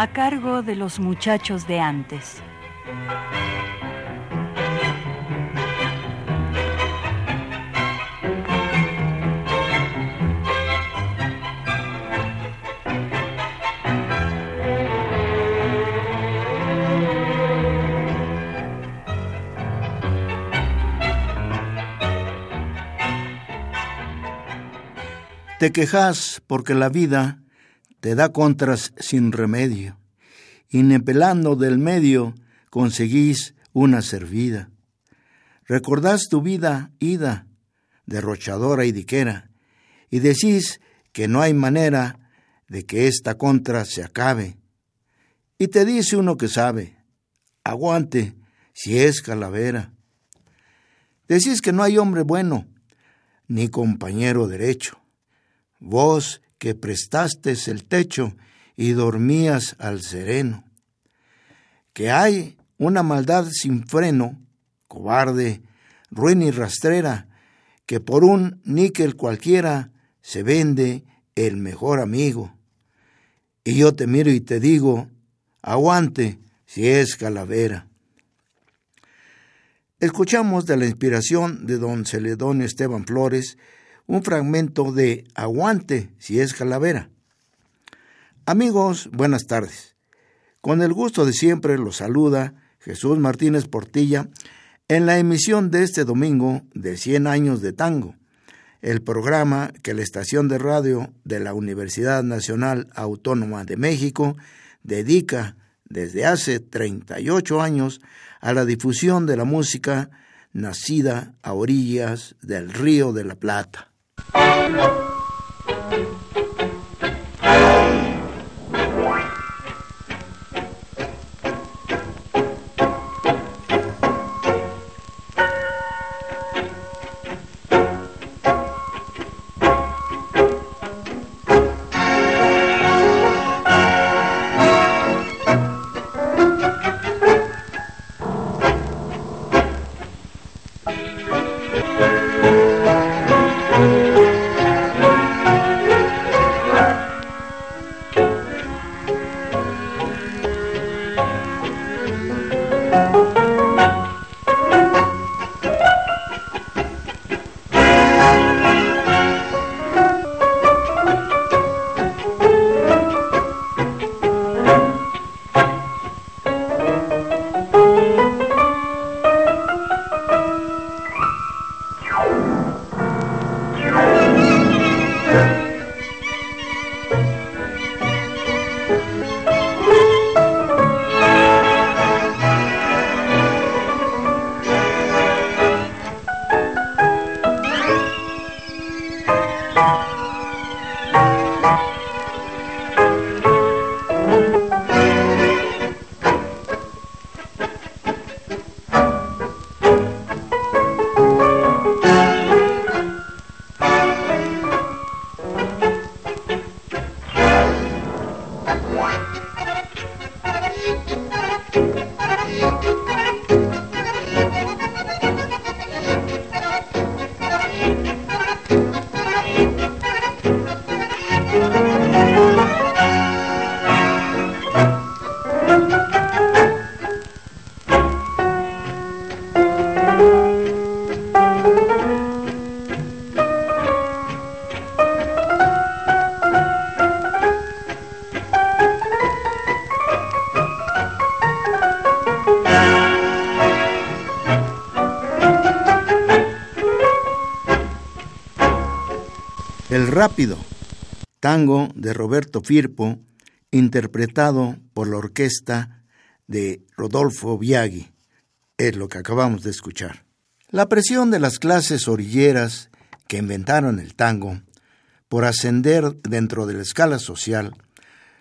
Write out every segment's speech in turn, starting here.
A cargo de los muchachos de antes. Te quejas porque la vida te da contras sin remedio, y nepelando del medio conseguís una servida. Recordás tu vida ida, derrochadora y diquera, y decís que no hay manera de que esta contra se acabe. Y te dice uno que sabe, aguante si es calavera. Decís que no hay hombre bueno, ni compañero derecho. Vos que prestaste el techo y dormías al sereno. Que hay una maldad sin freno, cobarde, ruin y rastrera, que por un níquel cualquiera se vende el mejor amigo. Y yo te miro y te digo, aguante si es calavera. Escuchamos de la inspiración de don Celedón Esteban Flores un fragmento de Aguante si es calavera. Amigos, buenas tardes. Con el gusto de siempre los saluda Jesús Martínez Portilla en la emisión de este domingo de 100 años de tango, el programa que la estación de radio de la Universidad Nacional Autónoma de México dedica desde hace 38 años a la difusión de la música nacida a orillas del Río de la Plata. Rápido, tango de Roberto Firpo, interpretado por la orquesta de Rodolfo Biaggi. Es lo que acabamos de escuchar. La presión de las clases orilleras que inventaron el tango por ascender dentro de la escala social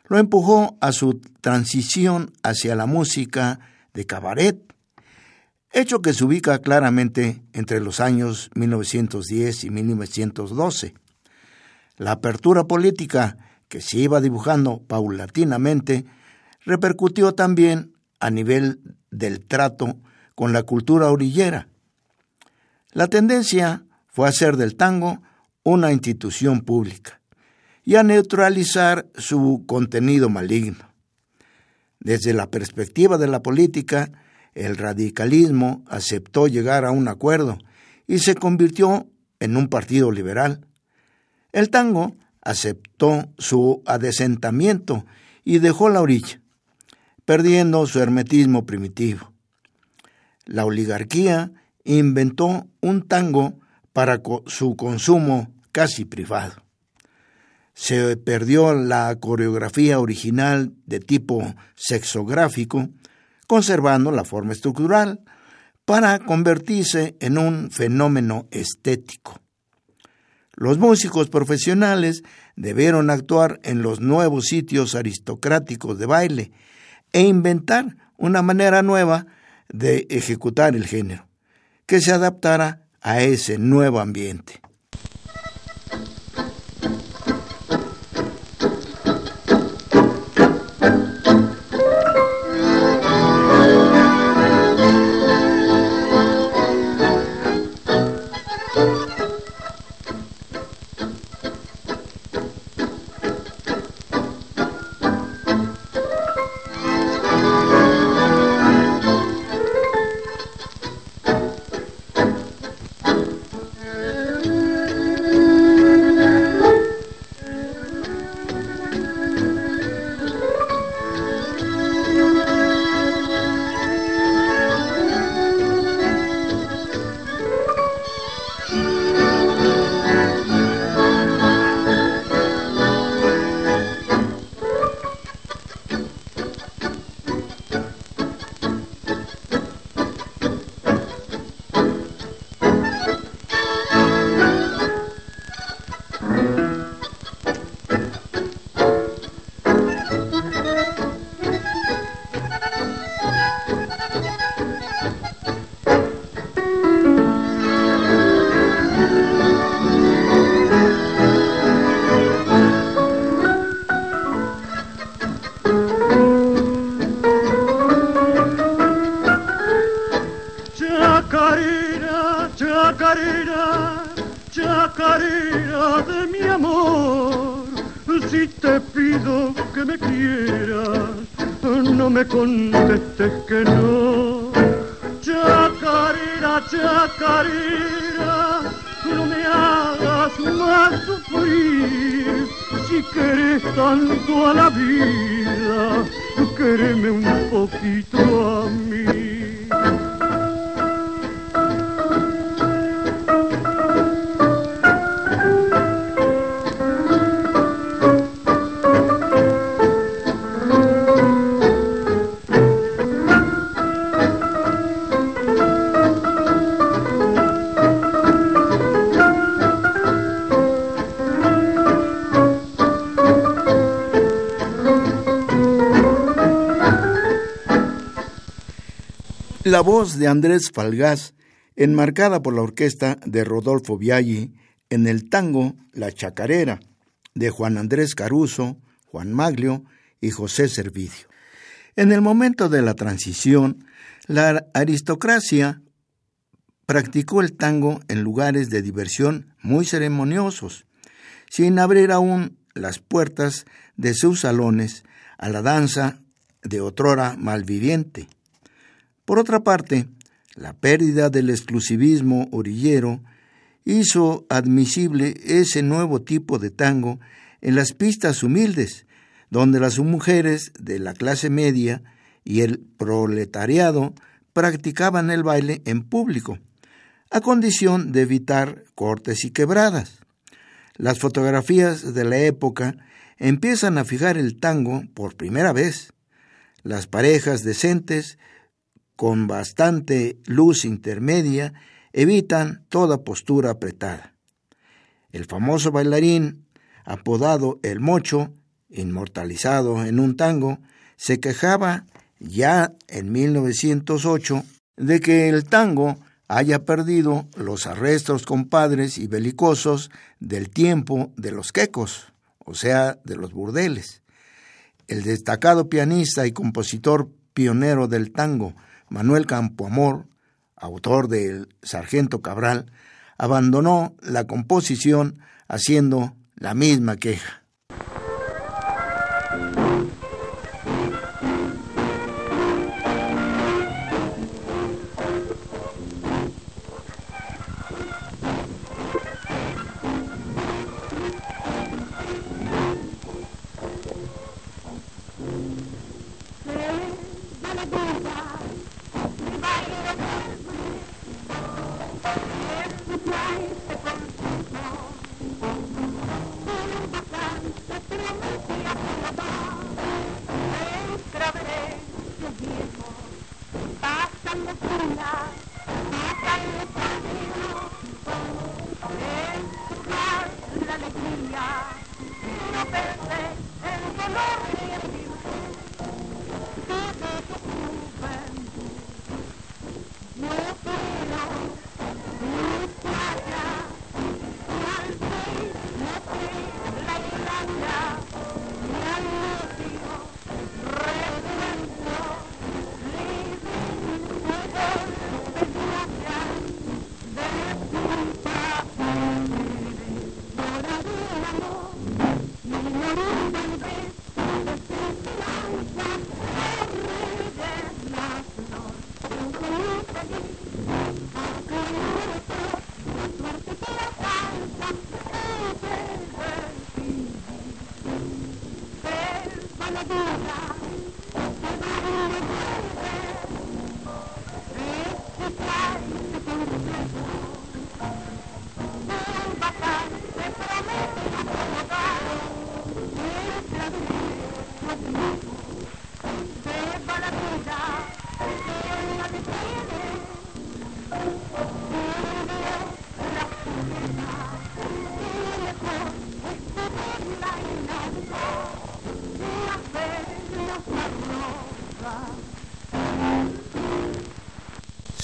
lo empujó a su transición hacia la música de cabaret, hecho que se ubica claramente entre los años 1910 y 1912. La apertura política que se iba dibujando paulatinamente repercutió también a nivel del trato con la cultura orillera. La tendencia fue hacer del tango una institución pública y a neutralizar su contenido maligno. Desde la perspectiva de la política, el radicalismo aceptó llegar a un acuerdo y se convirtió en un partido liberal. El tango aceptó su adesentamiento y dejó la orilla, perdiendo su hermetismo primitivo. La oligarquía inventó un tango para su consumo casi privado. Se perdió la coreografía original de tipo sexográfico, conservando la forma estructural, para convertirse en un fenómeno estético. Los músicos profesionales debieron actuar en los nuevos sitios aristocráticos de baile e inventar una manera nueva de ejecutar el género, que se adaptara a ese nuevo ambiente. La voz de Andrés Falgás, enmarcada por la orquesta de Rodolfo Viaggi en el tango La Chacarera, de Juan Andrés Caruso, Juan Maglio y José Servidio. En el momento de la transición, la aristocracia practicó el tango en lugares de diversión muy ceremoniosos, sin abrir aún las puertas de sus salones a la danza de otrora malviviente. Por otra parte, la pérdida del exclusivismo orillero hizo admisible ese nuevo tipo de tango en las pistas humildes, donde las mujeres de la clase media y el proletariado practicaban el baile en público, a condición de evitar cortes y quebradas. Las fotografías de la época empiezan a fijar el tango por primera vez. Las parejas decentes con bastante luz intermedia evitan toda postura apretada. El famoso bailarín, apodado El Mocho, inmortalizado en un tango, se quejaba ya en 1908 de que el tango haya perdido los arrestos compadres y belicosos del tiempo de los quecos, o sea, de los burdeles. El destacado pianista y compositor pionero del tango, Manuel Campoamor, autor del Sargento Cabral, abandonó la composición haciendo la misma queja.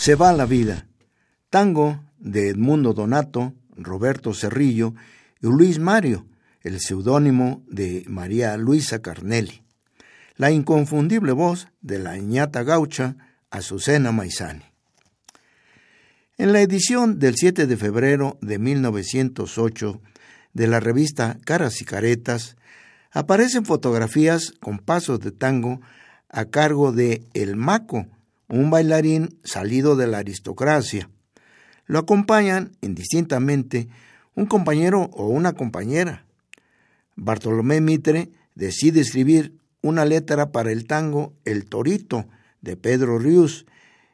Se va la vida. Tango de Edmundo Donato, Roberto Cerrillo y Luis Mario, el seudónimo de María Luisa Carnelli. La inconfundible voz de la ñata gaucha Azucena Maizani. En la edición del 7 de febrero de 1908 de la revista Caras y Caretas, aparecen fotografías con pasos de tango a cargo de El Maco, un bailarín salido de la aristocracia. Lo acompañan, indistintamente, un compañero o una compañera. Bartolomé Mitre decide escribir una letra para el tango El Torito de Pedro Rius,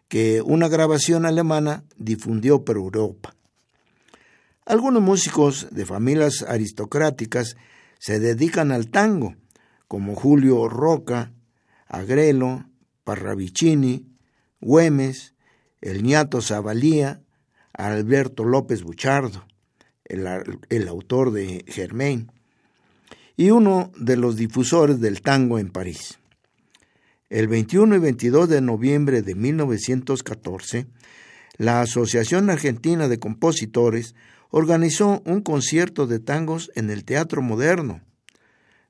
que una grabación alemana difundió por Europa. Algunos músicos de familias aristocráticas se dedican al tango, como Julio Roca, Agrelo, Parravicini, Güemes, el ñato Zabalía, Alberto López Buchardo, el, autor de Germain, y uno de los difusores del tango en París. El 21 y 22 de noviembre de 1914, la Asociación Argentina de Compositores organizó un concierto de tangos en el Teatro Moderno.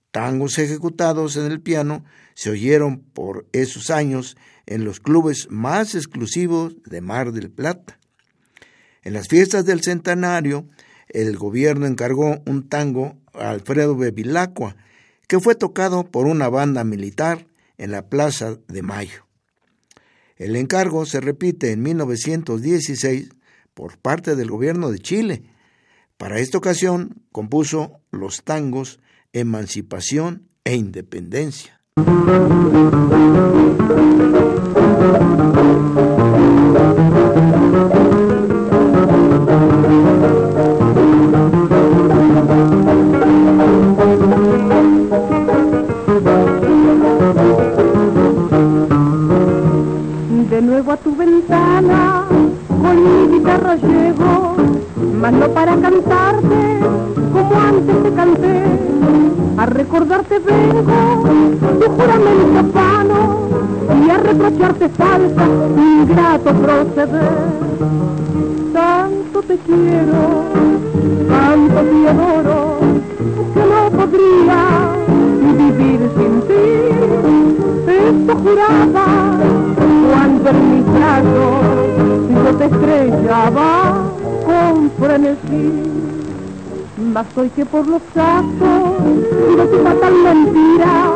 Tangos ejecutados en el piano se oyeron por esos años en los clubes más exclusivos de Mar del Plata. En las fiestas del centenario, el gobierno encargó un tango a Alfredo Bevilacqua, que fue tocado por una banda militar en la Plaza de Mayo. El encargo se repite en 1916 por parte del gobierno de Chile. Para esta ocasión compuso los tangos Emancipación e Independencia. De nuevo a tu ventana, con mi guitarra para cantarte como antes te canté. A recordarte vengo tu juramento a reprocharte falta ingrato proceder. Tanto te quiero, tanto te adoro, que no podría vivir sin ti. Esto juraba cuando en mis brazos yo te estrellaba con frenesí. Mas hoy que por los casos de tu fatal mentira,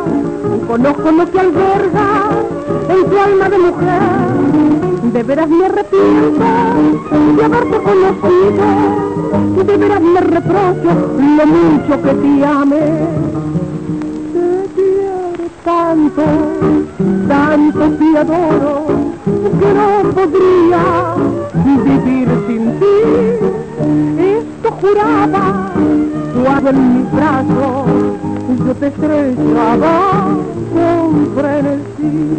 conozco lo que alberga en tu alma de mujer. De veras me arrepiento de haberte conocido, de veras me reprocho lo mucho que te amé. Te quiero tanto, tanto te adoro, que no podría vivir sin ti. Esto juraba cuando en mis brazos yo te estrellaba con frenesí.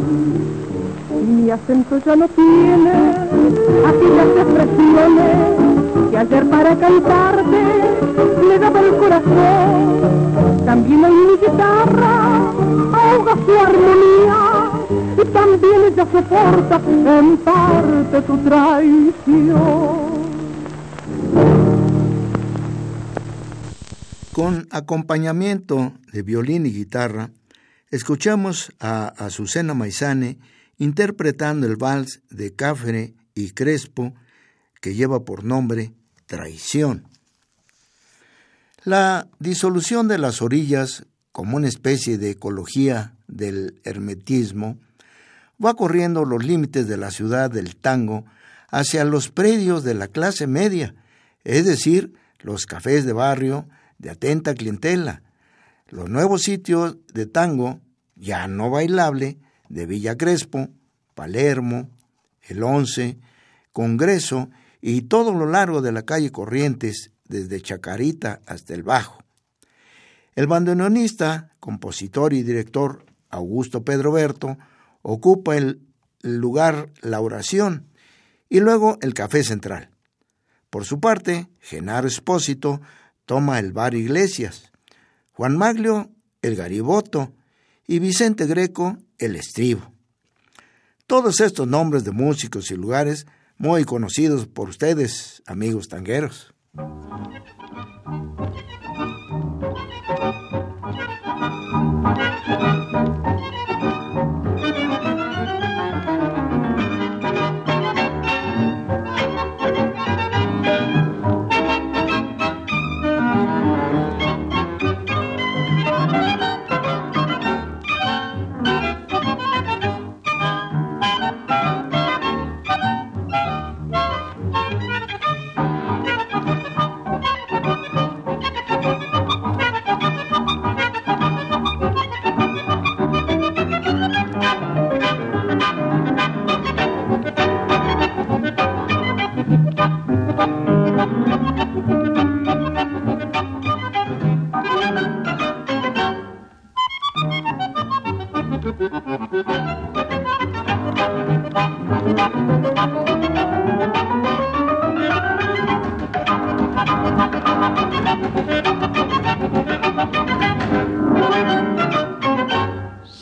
Mi acento ya no tiene aquellas expresiones que ayer para cantarte le daba el corazón. También en mi guitarra ahoga su armonía y también ella soporta en parte tu traición. Con acompañamiento de violín y guitarra, escuchamos a Azucena Maizane interpretando el vals de Cáfere y Crespo que lleva por nombre Traición. La disolución de las orillas como una especie de ecología del hermetismo va corriendo los límites de la ciudad del tango hacia los predios de la clase media, es decir, los cafés de barrio de atenta clientela, los nuevos sitios de tango ya no bailable de Villa Crespo, Palermo, el Once, Congreso y todo lo largo de la calle Corrientes, desde Chacarita hasta el Bajo. El bandoneonista, compositor y director Augusto Pedro Berto ocupa el lugar La Oración y luego el Café Central. Por su parte, Genaro Espósito toma el Bar Iglesias, Juan Maglio el Gariboto y Vicente Greco el Estribo. Todos estos nombres de músicos y lugares muy conocidos por ustedes, amigos tangueros.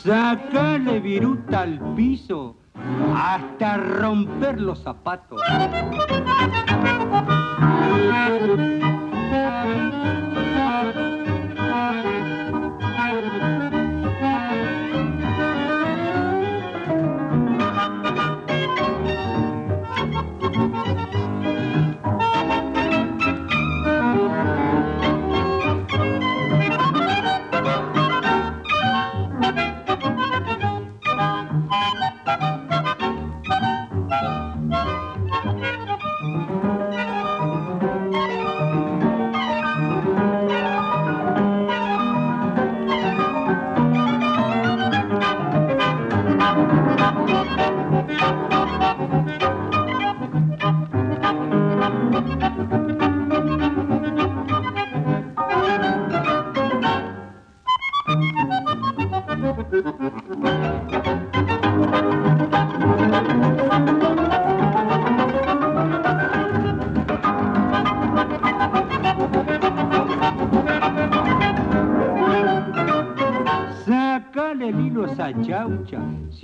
Sacale viruta al piso hasta romper los zapatos.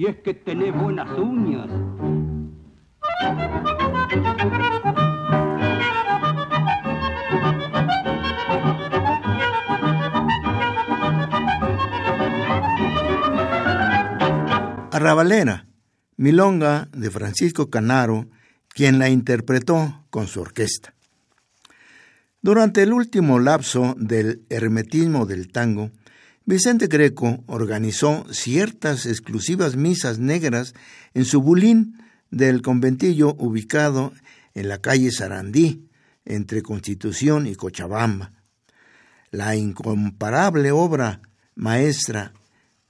Si es que tenés buenas uñas. Arrabalera, Milonga de Francisco Canaro, quien la interpretó con su orquesta. Durante el último lapso del hermetismo del tango, Vicente Greco organizó ciertas exclusivas misas negras en su bulín del conventillo ubicado en la calle Sarandí, entre Constitución y Cochabamba. La incomparable obra maestra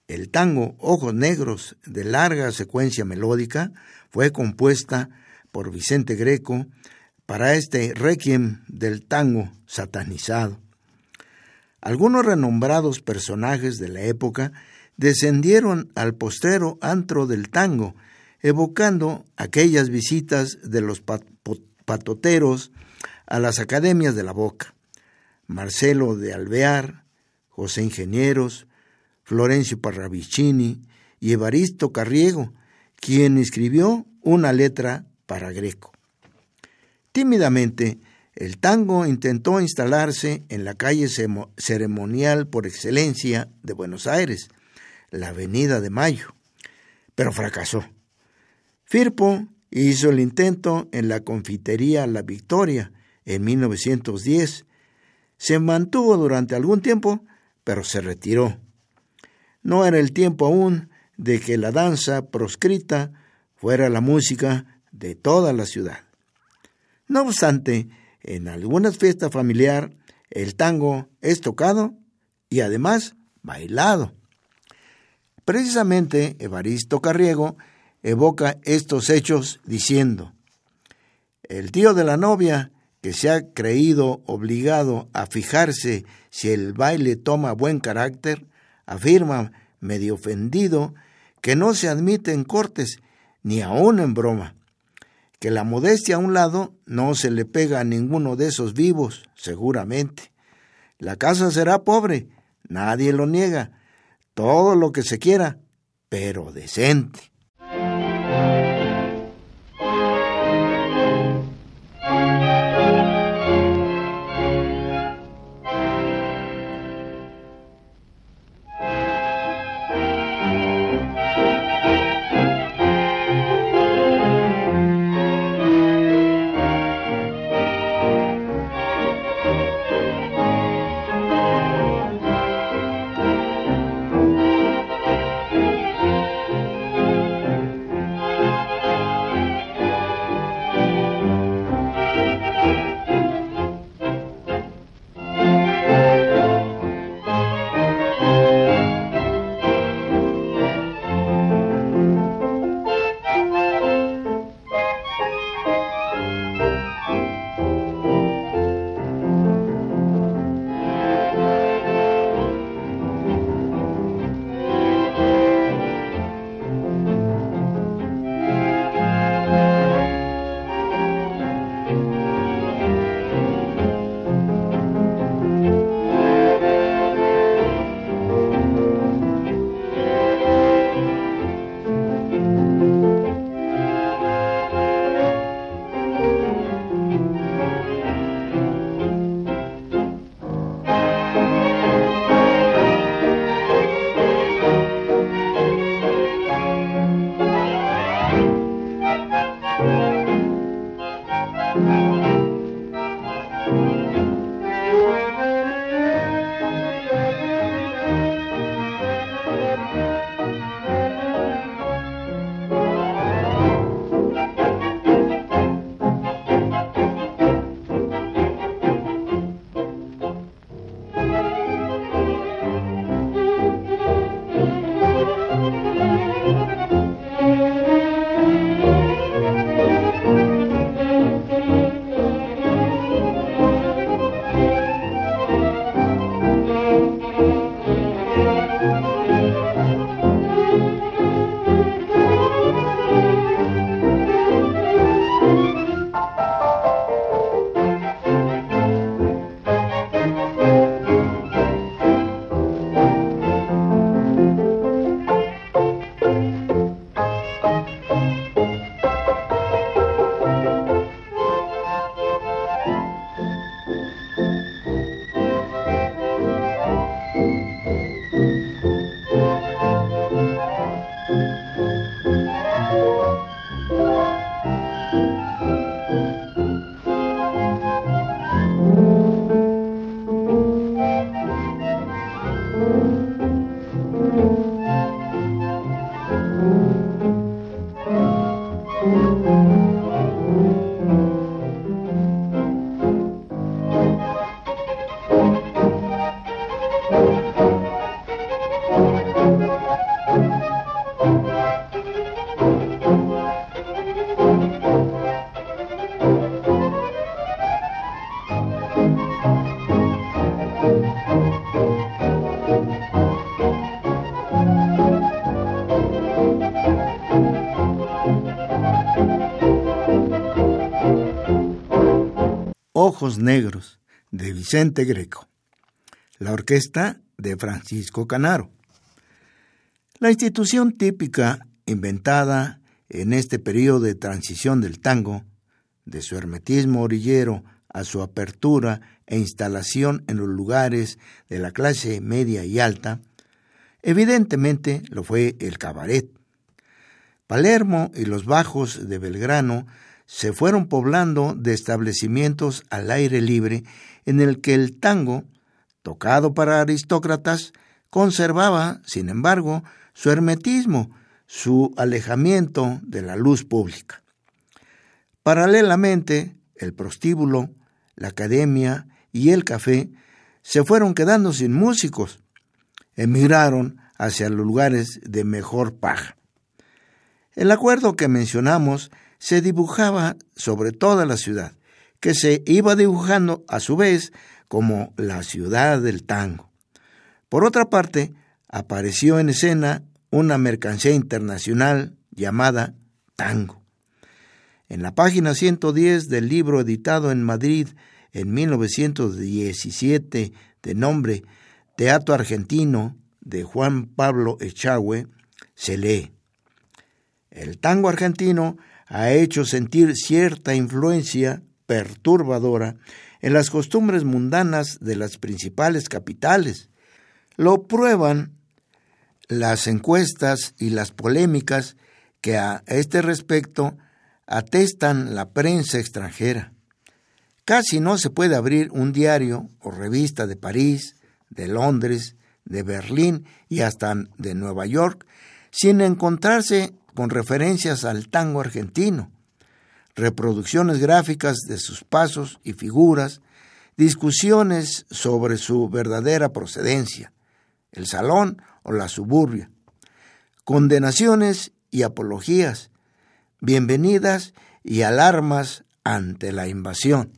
El tango Ojos Negros de larga secuencia melódica fue compuesta por Vicente Greco para este requiem del tango satanizado. Algunos renombrados personajes de la época descendieron al postrero antro del tango, evocando aquellas visitas de los patoteros a las academias de la boca. Marcelo de Alvear, José Ingenieros, Florencio Parravicini y Evaristo Carriego, quien escribió una letra para Greco. Tímidamente, el tango intentó instalarse en la calle ceremonial por excelencia de Buenos Aires, la Avenida de Mayo, pero fracasó. Firpo hizo el intento en la confitería La Victoria en 1910. Se mantuvo durante algún tiempo, pero se retiró. No era el tiempo aún de que la danza proscrita fuera la música de toda la ciudad. No obstante, en algunas fiestas familiar el tango es tocado y además bailado. Precisamente Evaristo Carriego evoca estos hechos diciendo, el tío de la novia, que se ha creído obligado a fijarse si el baile toma buen carácter, afirma, medio ofendido, que no se admite en cortes, ni aun en broma que la modestia a un lado no se le pega a ninguno de esos vivos, seguramente. La casa será pobre, nadie lo niega, todo lo que se quiera, pero decente. Negros, de Vicente Greco. La orquesta de Francisco Canaro. La institución típica inventada en este periodo de transición del tango, de su hermetismo orillero a su apertura e instalación en los lugares de la clase media y alta, evidentemente lo fue el cabaret. Palermo y los bajos de Belgrano se fueron poblando de establecimientos al aire libre en el que el tango, tocado para aristócratas, conservaba, sin embargo, su hermetismo, su alejamiento de la luz pública. Paralelamente, el prostíbulo, la academia y el café se fueron quedando sin músicos, emigraron hacia los lugares de mejor paja. El acuerdo que mencionamos se dibujaba sobre toda la ciudad, que se iba dibujando a su vez como la ciudad del tango. Por otra parte, apareció en escena una mercancía internacional llamada tango. En la página 110 del libro editado en Madrid en 1917 de nombre Teatro Argentino de Juan Pablo Echagüe, se lee. El tango argentino ha hecho sentir cierta influencia perturbadora en las costumbres mundanas de las principales capitales. Lo prueban las encuestas y las polémicas que a este respecto atestan la prensa extranjera. Casi no se puede abrir un diario o revista de París, de Londres, de Berlín y hasta de Nueva York sin encontrarse con referencias al tango argentino, reproducciones gráficas de sus pasos y figuras, discusiones sobre su verdadera procedencia, el salón o la suburbia, condenaciones y apologías, bienvenidas y alarmas ante la invasión.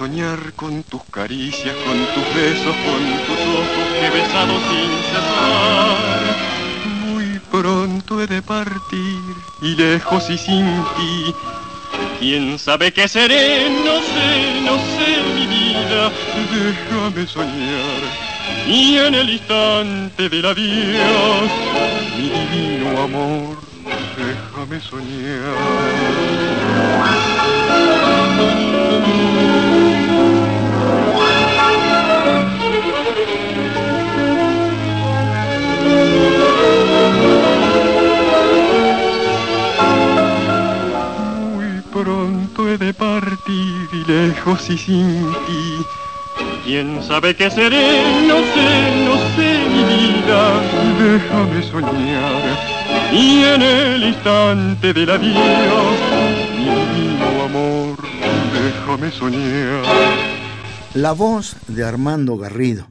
Soñar con tus caricias, con tus besos, con tus ojos que he besado sin cesar. Muy pronto he de partir y lejos y sin ti ¿Quién sabe qué seré? No sé, no sé mi vida. Déjame soñar. Y en el instante del adiós, mi divino amor, déjame soñar. De partir y lejos y sin ti. ¿Quién sabe qué seré? No sé, no sé mi vida. Déjame soñar y en el instante del adiós, mi divino amor, déjame soñar. La voz de Armando Garrido,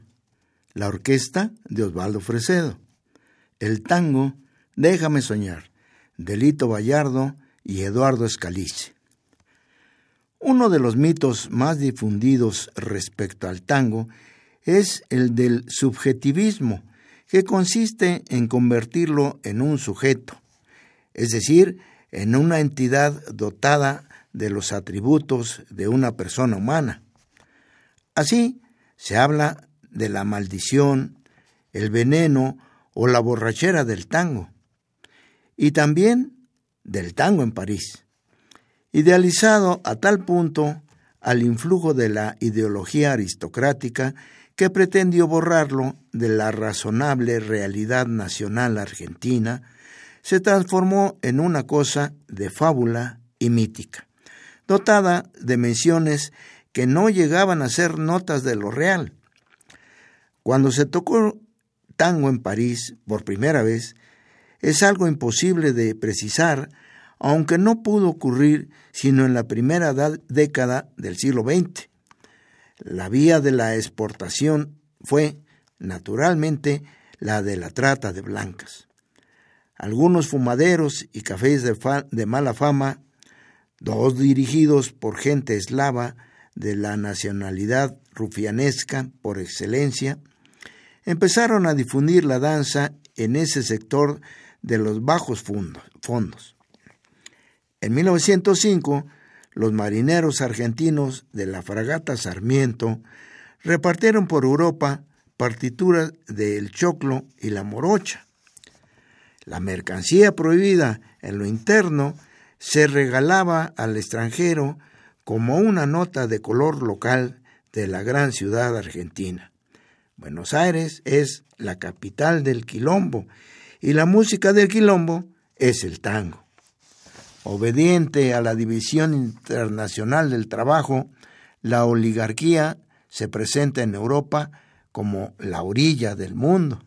la orquesta de Osvaldo Fresedo, el tango Déjame soñar, Delito Vallardo y Eduardo Escalice. Uno de los mitos más difundidos respecto al tango es el del subjetivismo, que consiste en convertirlo en un sujeto, es decir, en una entidad dotada de los atributos de una persona humana. Así, se habla de la maldición, el veneno o la borrachera del tango, y también del tango en París, idealizado a tal punto al influjo de la ideología aristocrática que pretendió borrarlo de la razonable realidad nacional argentina, se transformó en una cosa de fábula y mítica, dotada de menciones que no llegaban a ser notas de lo real. Cuando se tocó tango en París por primera vez, es algo imposible de precisar, aunque no pudo ocurrir sino en la primera década del siglo XX. La vía de la exportación fue, naturalmente, la de la trata de blancas. Algunos fumaderos y cafés de, de mala fama, dos dirigidos por gente eslava de la nacionalidad rufianesca por excelencia, empezaron a difundir la danza en ese sector de los bajos fondos. En 1905, los marineros argentinos de la fragata Sarmiento repartieron por Europa partituras de El Choclo y La Morocha. La mercancía prohibida en lo interno se regalaba al extranjero como una nota de color local de la gran ciudad argentina. Buenos Aires es la capital del quilombo y la música del quilombo es el tango. Obediente a la División Internacional del Trabajo, la oligarquía se presenta en Europa como la orilla del mundo.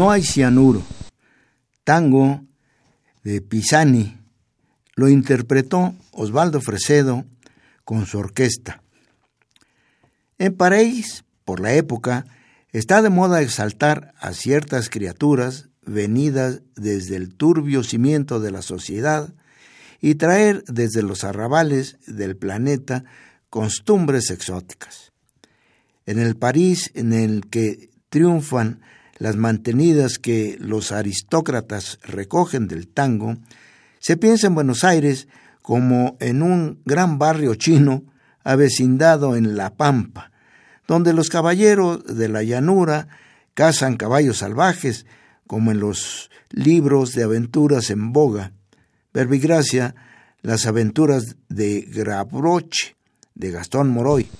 No hay cianuro. Tango de Pisani. Lo interpretó Osvaldo Fresedo con su orquesta. En París, por la época, está de moda exaltar a ciertas criaturas venidas desde el turbio cimiento de la sociedad y traer desde los arrabales del planeta costumbres exóticas. En el París en el que triunfan las mantenidas que los aristócratas recogen del tango, se piensa en Buenos Aires como en un gran barrio chino avecindado en La Pampa, donde los caballeros de la llanura cazan caballos salvajes, como en los libros de aventuras en boga. Verbigracia, las aventuras de Gravroche, de Gastón Moroy.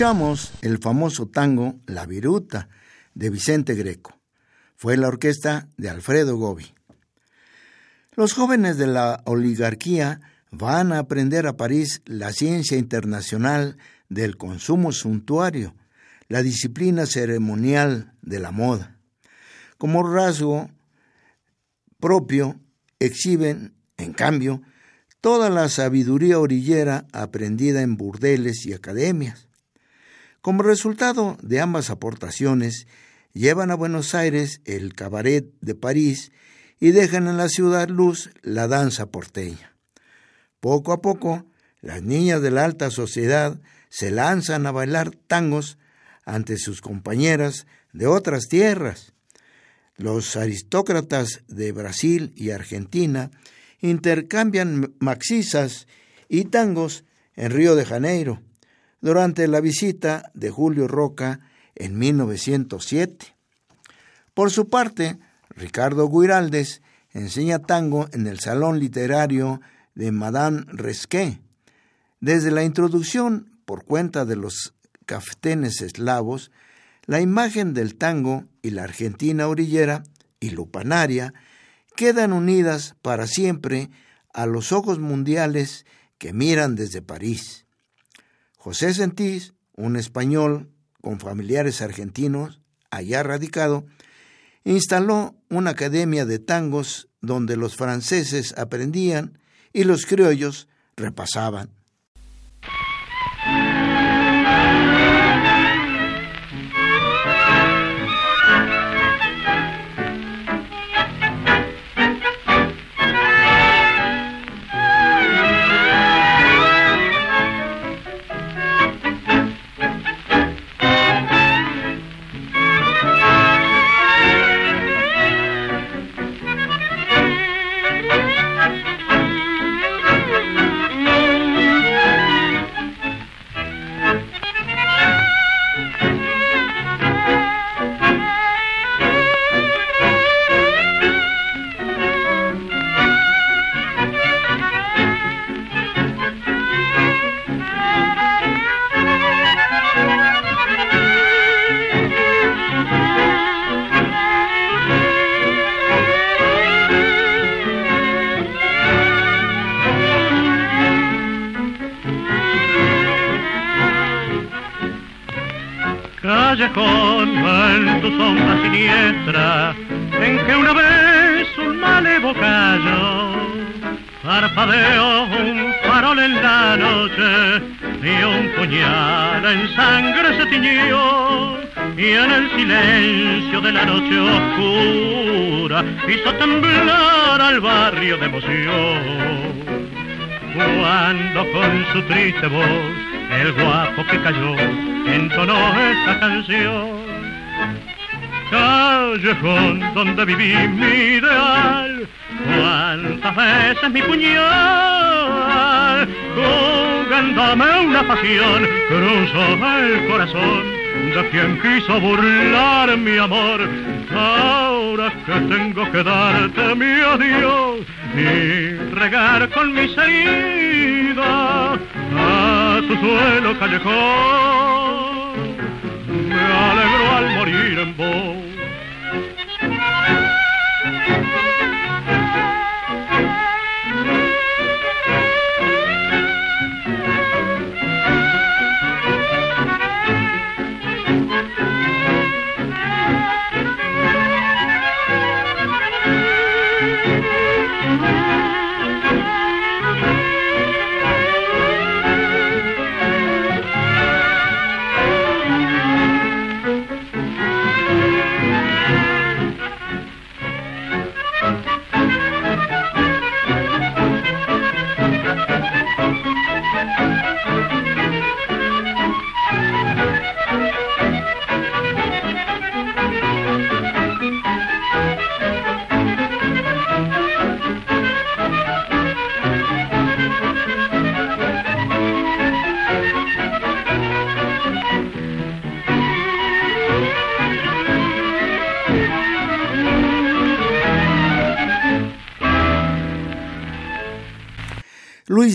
Escuchamos el famoso tango La Viruta de Vicente Greco. Fue la orquesta de Alfredo Gobi. Los jóvenes de la oligarquía van a aprender a París la ciencia internacional del consumo suntuario, la disciplina ceremonial de la moda. Como rasgo propio, exhiben, en cambio, toda la sabiduría orillera aprendida en burdeles y academias. Como resultado de ambas aportaciones, llevan a Buenos Aires el cabaret de París y dejan en la ciudad luz la danza porteña. Poco a poco, las niñas de la alta sociedad se lanzan a bailar tangos ante sus compañeras de otras tierras. Los aristócratas de Brasil y Argentina intercambian maxisas y tangos en Río de Janeiro durante la visita de Julio Roca en 1907. Por su parte, Ricardo Guiraldes enseña tango en el Salón Literario de Madame Resquet. Desde la introducción, por cuenta de los caftenes eslavos, la imagen del tango y la Argentina orillera y lupanaria quedan unidas para siempre a los ojos mundiales que miran desde París. José Sentís, un español con familiares argentinos, allá radicado, instaló una academia de tangos donde los franceses aprendían y los criollos repasaban. En tu sombra siniestra, en que una vez un malevo cayó, parpadeó un farol en la noche y un puñal en sangre se tiñó y en el silencio de la noche oscura hizo temblar al barrio de emoción. Cuando con su triste voz el guapo que cayó entonó esta canción. Callejón donde viví mi ideal, cuántas veces mi puñal, jugándome una pasión, cruzó el corazón de quien quiso burlar mi amor. Ahora que tengo que darte mi adiós y regar con mis heridas a su suelo callejón me alegro al morir en vos.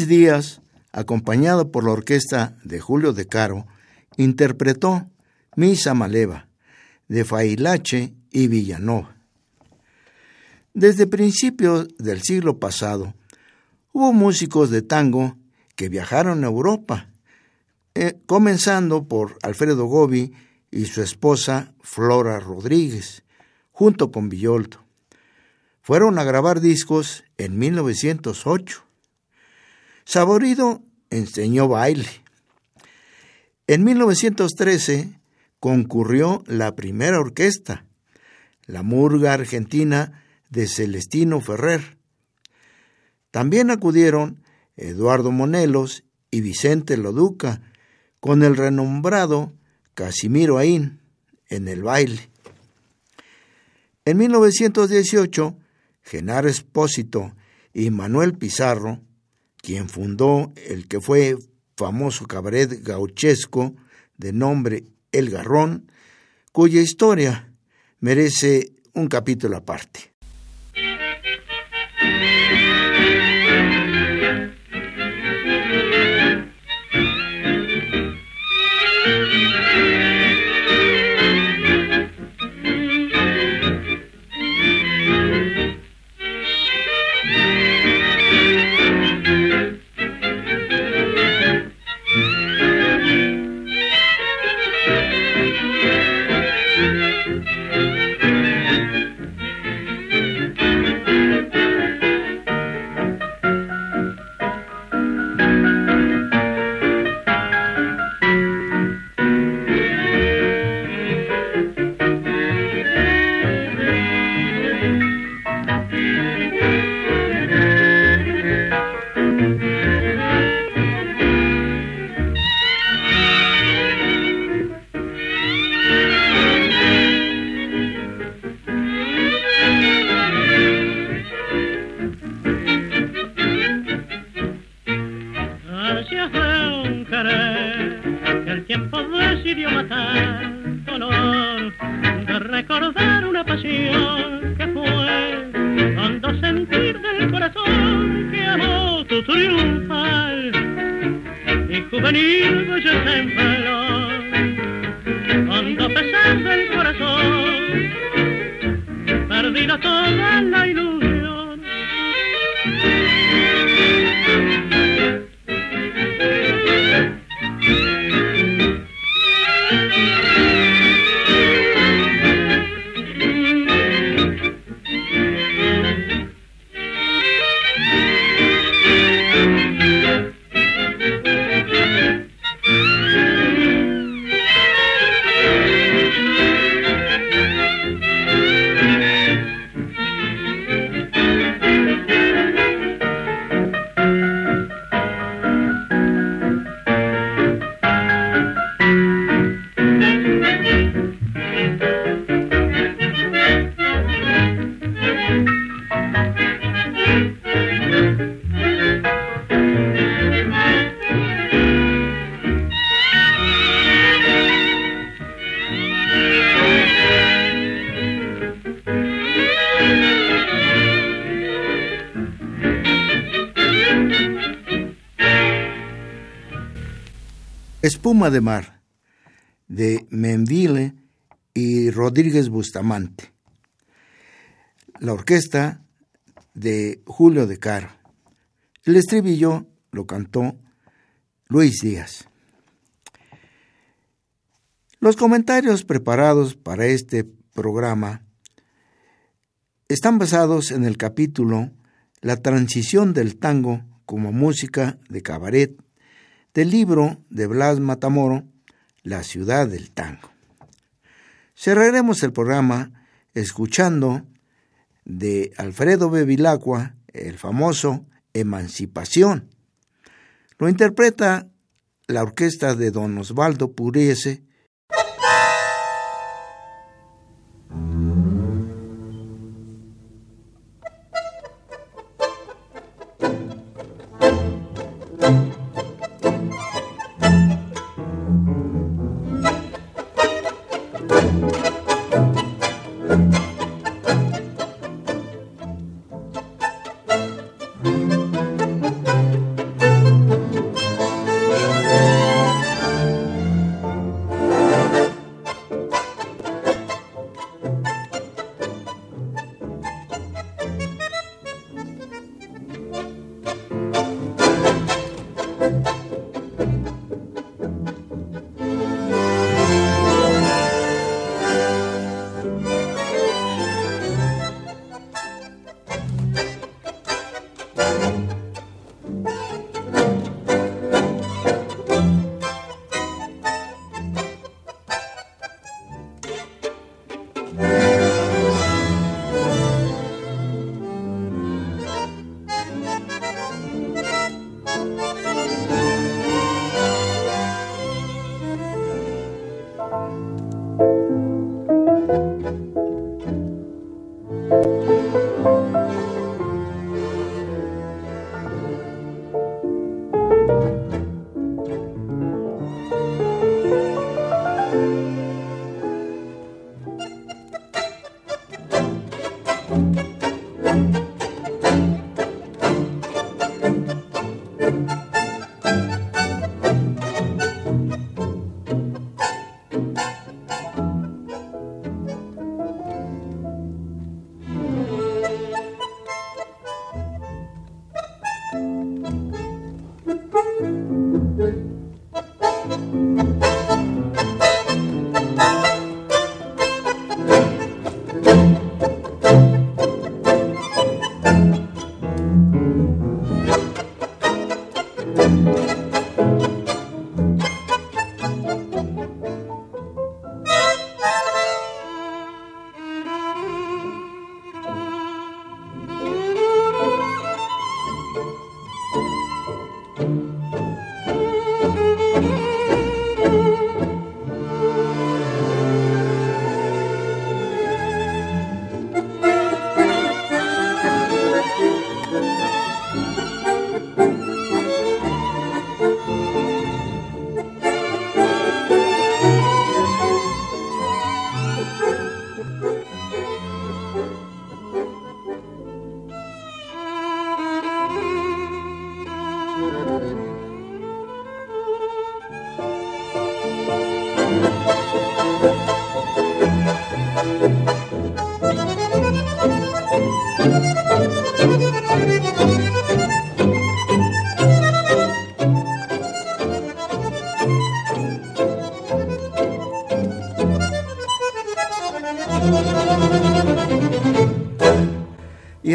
Luis Díaz, acompañado por la orquesta de Julio de Caro, interpretó Misa Maleva de Failache y Villanova. Desde principios del siglo pasado, hubo músicos de tango que viajaron a Europa, eh, comenzando por Alfredo Gobi y su esposa Flora Rodríguez, junto con Villoldo. Fueron a grabar discos en 1908 Saborido enseñó baile. En 1913 concurrió la primera orquesta, la Murga Argentina de Celestino Ferrer. También acudieron Eduardo Monelos y Vicente Loduca con el renombrado Casimiro Aín en el baile. En 1918, Genaro Espósito y Manuel Pizarro quien fundó el que fue famoso cabaret gauchesco de nombre El Garrón, cuya historia merece un capítulo aparte. De Mar, de Menville y Rodríguez Bustamante. La orquesta de Julio de Caro. El estribillo lo cantó Luis Díaz. Los comentarios preparados para este programa están basados en el capítulo La transición del tango como música de cabaret del libro de Blas Matamoro, La ciudad del tango. Cerraremos el programa escuchando de Alfredo Bevilacqua el famoso Emancipación. Lo interpreta la orquesta de don Osvaldo Puriese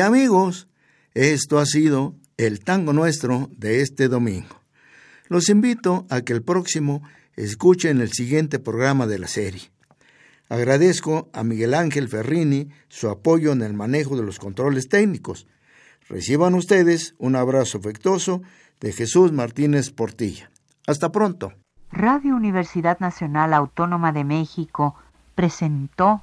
Amigos, esto ha sido el tango nuestro de este domingo. Los invito a que el próximo escuchen el siguiente programa de la serie. Agradezco a Miguel Ángel Ferrini su apoyo en el manejo de los controles técnicos. Reciban ustedes un abrazo afectuoso de Jesús Martínez Portilla. Hasta pronto. Radio Universidad Nacional Autónoma de México presentó